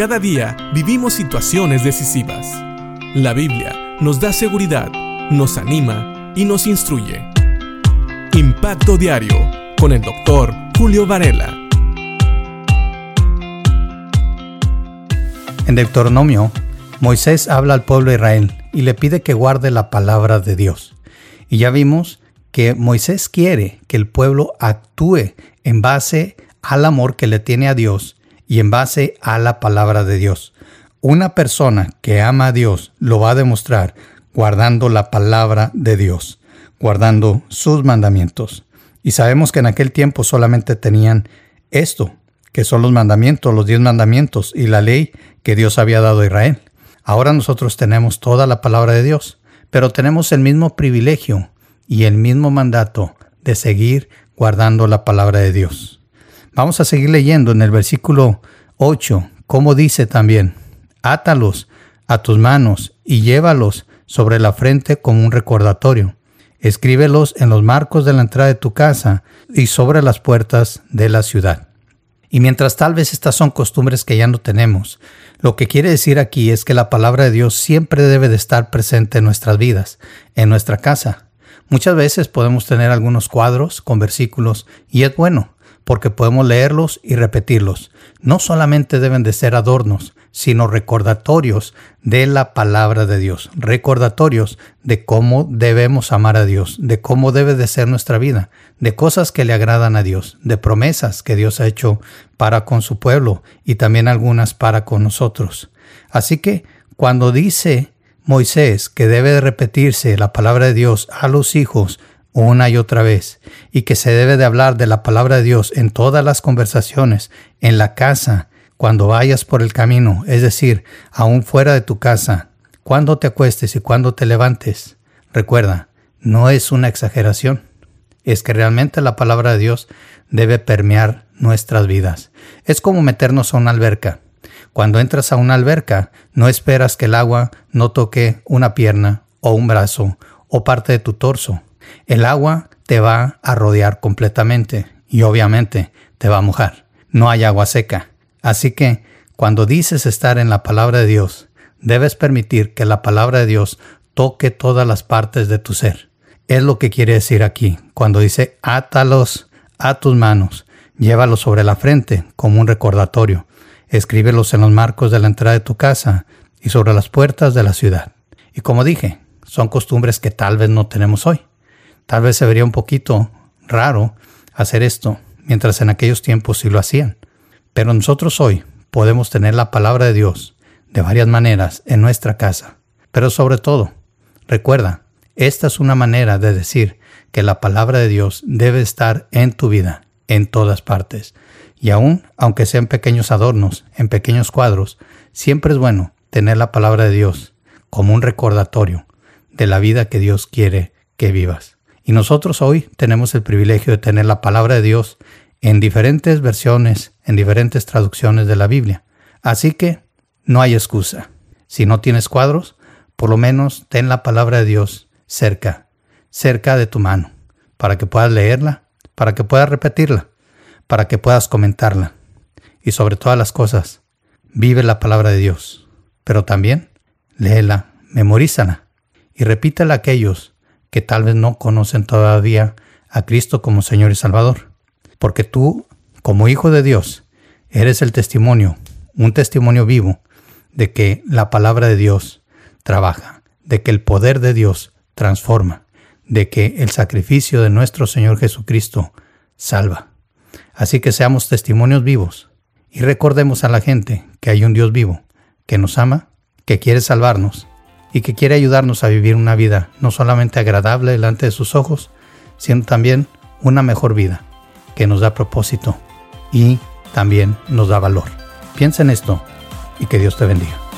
Cada día vivimos situaciones decisivas. La Biblia nos da seguridad, nos anima y nos instruye. Impacto Diario con el doctor Julio Varela. En Deuteronomio, Moisés habla al pueblo de Israel y le pide que guarde la palabra de Dios. Y ya vimos que Moisés quiere que el pueblo actúe en base al amor que le tiene a Dios y en base a la palabra de Dios. Una persona que ama a Dios lo va a demostrar guardando la palabra de Dios, guardando sus mandamientos. Y sabemos que en aquel tiempo solamente tenían esto, que son los mandamientos, los diez mandamientos y la ley que Dios había dado a Israel. Ahora nosotros tenemos toda la palabra de Dios, pero tenemos el mismo privilegio y el mismo mandato de seguir guardando la palabra de Dios. Vamos a seguir leyendo en el versículo 8, como dice también, átalos a tus manos y llévalos sobre la frente como un recordatorio. Escríbelos en los marcos de la entrada de tu casa y sobre las puertas de la ciudad. Y mientras tal vez estas son costumbres que ya no tenemos, lo que quiere decir aquí es que la palabra de Dios siempre debe de estar presente en nuestras vidas, en nuestra casa. Muchas veces podemos tener algunos cuadros con versículos y es bueno, porque podemos leerlos y repetirlos. No solamente deben de ser adornos, sino recordatorios de la palabra de Dios, recordatorios de cómo debemos amar a Dios, de cómo debe de ser nuestra vida, de cosas que le agradan a Dios, de promesas que Dios ha hecho para con su pueblo y también algunas para con nosotros. Así que cuando dice Moisés que debe de repetirse la palabra de Dios a los hijos una y otra vez, y que se debe de hablar de la palabra de Dios en todas las conversaciones, en la casa, cuando vayas por el camino, es decir, aún fuera de tu casa, cuando te acuestes y cuando te levantes. Recuerda, no es una exageración, es que realmente la palabra de Dios debe permear nuestras vidas. Es como meternos a una alberca. Cuando entras a una alberca, no esperas que el agua no toque una pierna o un brazo o parte de tu torso. El agua te va a rodear completamente y obviamente te va a mojar. No hay agua seca. Así que, cuando dices estar en la palabra de Dios, debes permitir que la palabra de Dios toque todas las partes de tu ser. Es lo que quiere decir aquí, cuando dice átalos a tus manos, llévalos sobre la frente como un recordatorio, escríbelos en los marcos de la entrada de tu casa y sobre las puertas de la ciudad. Y como dije, son costumbres que tal vez no tenemos hoy. Tal vez se vería un poquito raro hacer esto, mientras en aquellos tiempos sí lo hacían. Pero nosotros hoy podemos tener la palabra de Dios de varias maneras en nuestra casa. Pero sobre todo, recuerda, esta es una manera de decir que la palabra de Dios debe estar en tu vida, en todas partes. Y aún, aunque sean pequeños adornos, en pequeños cuadros, siempre es bueno tener la palabra de Dios como un recordatorio de la vida que Dios quiere que vivas. Y nosotros hoy tenemos el privilegio de tener la palabra de Dios en diferentes versiones, en diferentes traducciones de la Biblia. Así que no hay excusa. Si no tienes cuadros, por lo menos ten la palabra de Dios cerca, cerca de tu mano, para que puedas leerla, para que puedas repetirla, para que puedas comentarla. Y sobre todas las cosas, vive la palabra de Dios, pero también léela, memorízala y repítela a aquellos que tal vez no conocen todavía a Cristo como Señor y Salvador porque tú, como hijo de Dios, eres el testimonio, un testimonio vivo de que la palabra de Dios trabaja, de que el poder de Dios transforma, de que el sacrificio de nuestro Señor Jesucristo salva. Así que seamos testimonios vivos y recordemos a la gente que hay un Dios vivo, que nos ama, que quiere salvarnos y que quiere ayudarnos a vivir una vida no solamente agradable delante de sus ojos, sino también una mejor vida que nos da propósito y también nos da valor. Piensa en esto y que Dios te bendiga.